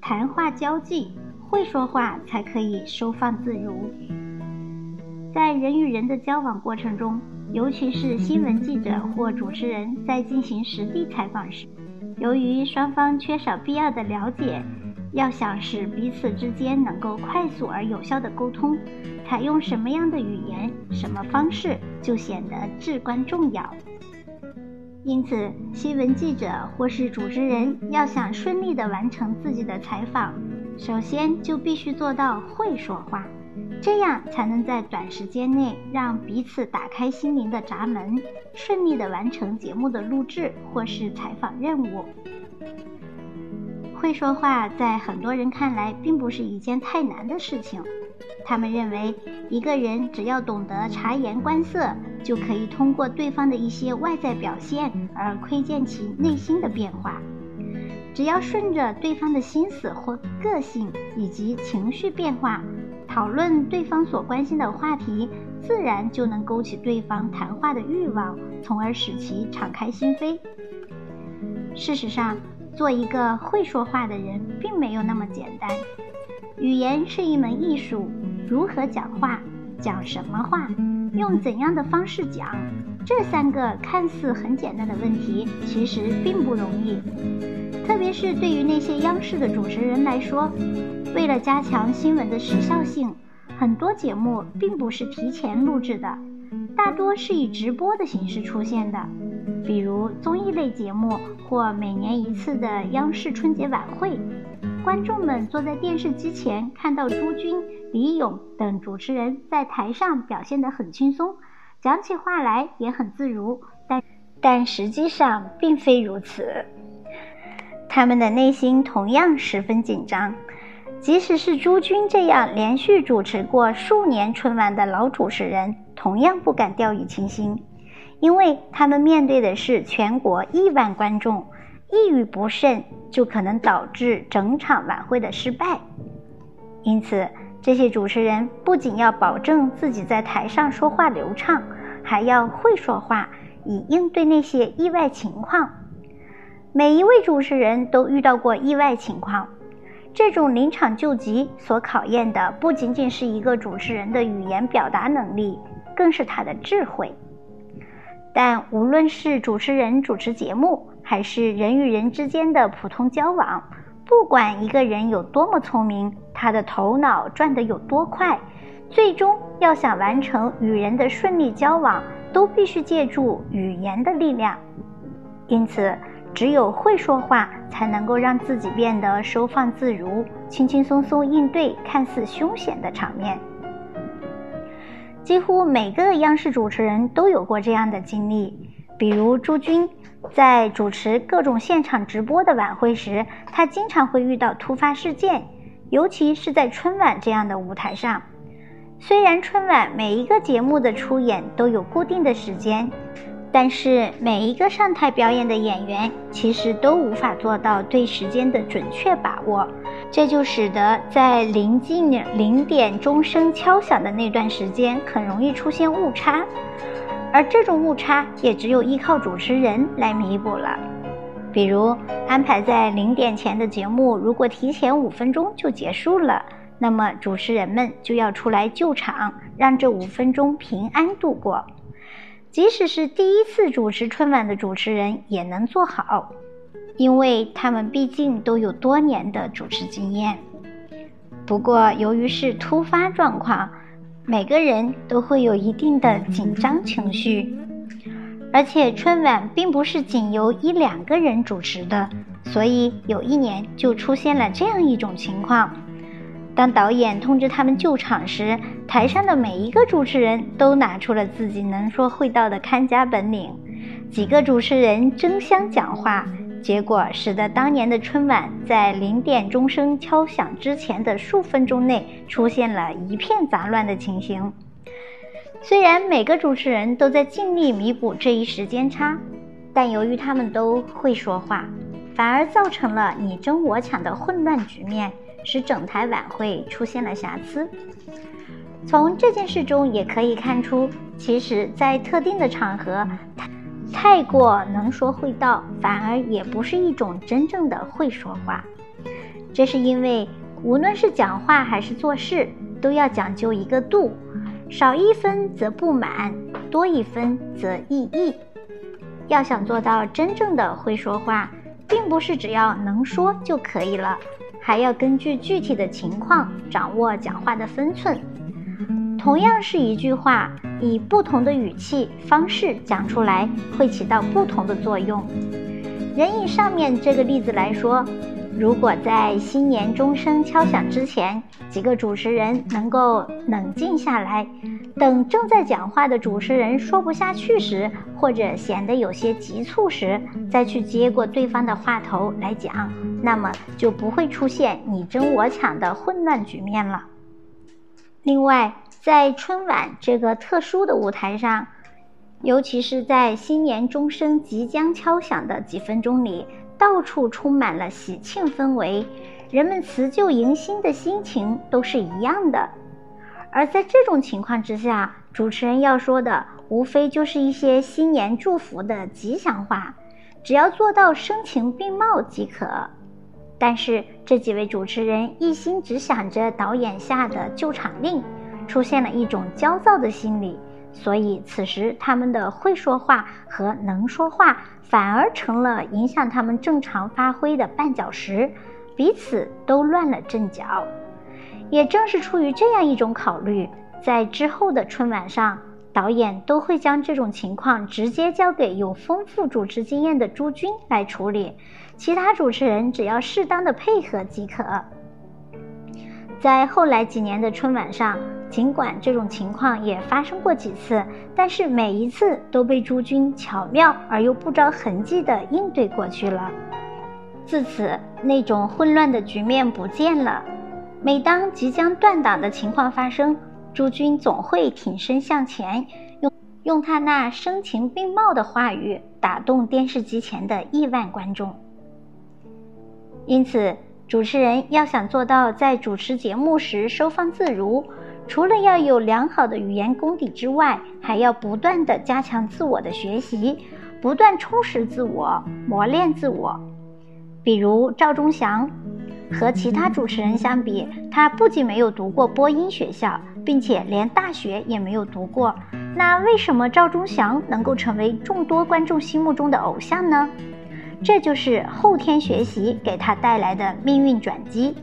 谈话交际，会说话才可以收放自如。在人与人的交往过程中，尤其是新闻记者或主持人在进行实地采访时，由于双方缺少必要的了解，要想使彼此之间能够快速而有效的沟通，采用什么样的语言、什么方式就显得至关重要。因此，新闻记者或是主持人要想顺利地完成自己的采访，首先就必须做到会说话。这样才能在短时间内让彼此打开心灵的闸门，顺利的完成节目的录制或是采访任务。会说话在很多人看来并不是一件太难的事情，他们认为一个人只要懂得察言观色，就可以通过对方的一些外在表现而窥见其内心的变化。只要顺着对方的心思或个性以及情绪变化。讨论对方所关心的话题，自然就能勾起对方谈话的欲望，从而使其敞开心扉。事实上，做一个会说话的人并没有那么简单。语言是一门艺术，如何讲话，讲什么话，用怎样的方式讲，这三个看似很简单的问题，其实并不容易。特别是对于那些央视的主持人来说。为了加强新闻的时效性，很多节目并不是提前录制的，大多是以直播的形式出现的。比如综艺类节目或每年一次的央视春节晚会，观众们坐在电视机前，看到朱军、李咏等主持人在台上表现得很轻松，讲起话来也很自如，但但实际上并非如此，他们的内心同样十分紧张。即使是朱军这样连续主持过数年春晚的老主持人，同样不敢掉以轻心，因为他们面对的是全国亿万观众，一语不慎就可能导致整场晚会的失败。因此，这些主持人不仅要保证自己在台上说话流畅，还要会说话，以应对那些意外情况。每一位主持人都遇到过意外情况。这种临场救急所考验的不仅仅是一个主持人的语言表达能力，更是他的智慧。但无论是主持人主持节目，还是人与人之间的普通交往，不管一个人有多么聪明，他的头脑转得有多快，最终要想完成与人的顺利交往，都必须借助语言的力量。因此。只有会说话，才能够让自己变得收放自如，轻轻松松应对看似凶险的场面。几乎每个央视主持人都有过这样的经历，比如朱军在主持各种现场直播的晚会时，他经常会遇到突发事件，尤其是在春晚这样的舞台上。虽然春晚每一个节目的出演都有固定的时间。但是每一个上台表演的演员其实都无法做到对时间的准确把握，这就使得在临近零点钟声敲响的那段时间很容易出现误差，而这种误差也只有依靠主持人来弥补了。比如安排在零点前的节目，如果提前五分钟就结束了，那么主持人们就要出来救场，让这五分钟平安度过。即使是第一次主持春晚的主持人也能做好，因为他们毕竟都有多年的主持经验。不过，由于是突发状况，每个人都会有一定的紧张情绪，而且春晚并不是仅由一两个人主持的，所以有一年就出现了这样一种情况。当导演通知他们救场时，台上的每一个主持人都拿出了自己能说会道的看家本领，几个主持人争相讲话，结果使得当年的春晚在零点钟声敲响之前的数分钟内出现了一片杂乱的情形。虽然每个主持人都在尽力弥补这一时间差，但由于他们都会说话，反而造成了你争我抢的混乱局面。使整台晚会出现了瑕疵。从这件事中也可以看出，其实，在特定的场合，太过能说会道，反而也不是一种真正的会说话。这是因为，无论是讲话还是做事，都要讲究一个度，少一分则不满，多一分则异议。要想做到真正的会说话，并不是只要能说就可以了，还要根据具体的情况掌握讲话的分寸。同样是一句话，以不同的语气方式讲出来，会起到不同的作用。人以上面这个例子来说。如果在新年钟声敲响之前，几个主持人能够冷静下来，等正在讲话的主持人说不下去时，或者显得有些急促时，再去接过对方的话头来讲，那么就不会出现你争我抢的混乱局面了。另外，在春晚这个特殊的舞台上，尤其是在新年钟声即将敲响的几分钟里。到处充满了喜庆氛围，人们辞旧迎新的心情都是一样的。而在这种情况之下，主持人要说的无非就是一些新年祝福的吉祥话，只要做到声情并茂即可。但是这几位主持人一心只想着导演下的救场令，出现了一种焦躁的心理。所以，此时他们的会说话和能说话反而成了影响他们正常发挥的绊脚石，彼此都乱了阵脚。也正是出于这样一种考虑，在之后的春晚上，导演都会将这种情况直接交给有丰富主持经验的朱军来处理，其他主持人只要适当的配合即可。在后来几年的春晚上。尽管这种情况也发生过几次，但是每一次都被朱军巧妙而又不着痕迹地应对过去了。自此，那种混乱的局面不见了。每当即将断档的情况发生，朱军总会挺身向前，用用他那声情并茂的话语打动电视机前的亿万观众。因此，主持人要想做到在主持节目时收放自如。除了要有良好的语言功底之外，还要不断的加强自我的学习，不断充实自我，磨练自我。比如赵忠祥，和其他主持人相比，他不仅没有读过播音学校，并且连大学也没有读过。那为什么赵忠祥能够成为众多观众心目中的偶像呢？这就是后天学习给他带来的命运转机。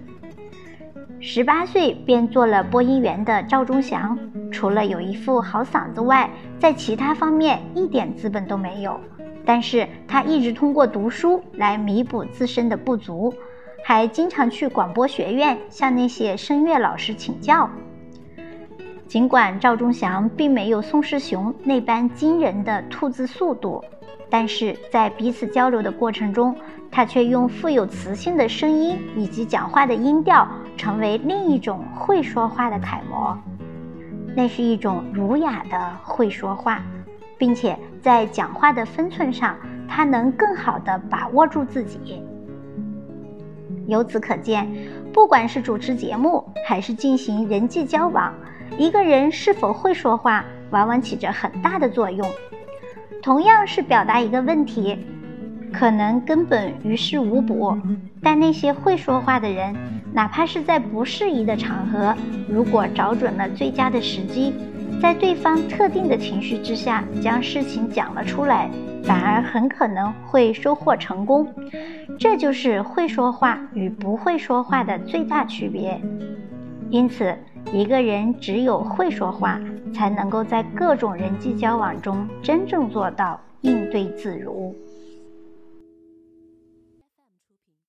十八岁便做了播音员的赵忠祥，除了有一副好嗓子外，在其他方面一点资本都没有。但是他一直通过读书来弥补自身的不足，还经常去广播学院向那些声乐老师请教。尽管赵忠祥并没有宋世雄那般惊人的吐字速度，但是在彼此交流的过程中，他却用富有磁性的声音以及讲话的音调。成为另一种会说话的楷模，那是一种儒雅的会说话，并且在讲话的分寸上，他能更好的把握住自己。由此可见，不管是主持节目还是进行人际交往，一个人是否会说话，往往起着很大的作用。同样是表达一个问题。可能根本于事无补，但那些会说话的人，哪怕是在不适宜的场合，如果找准了最佳的时机，在对方特定的情绪之下将事情讲了出来，反而很可能会收获成功。这就是会说话与不会说话的最大区别。因此，一个人只有会说话，才能够在各种人际交往中真正做到应对自如。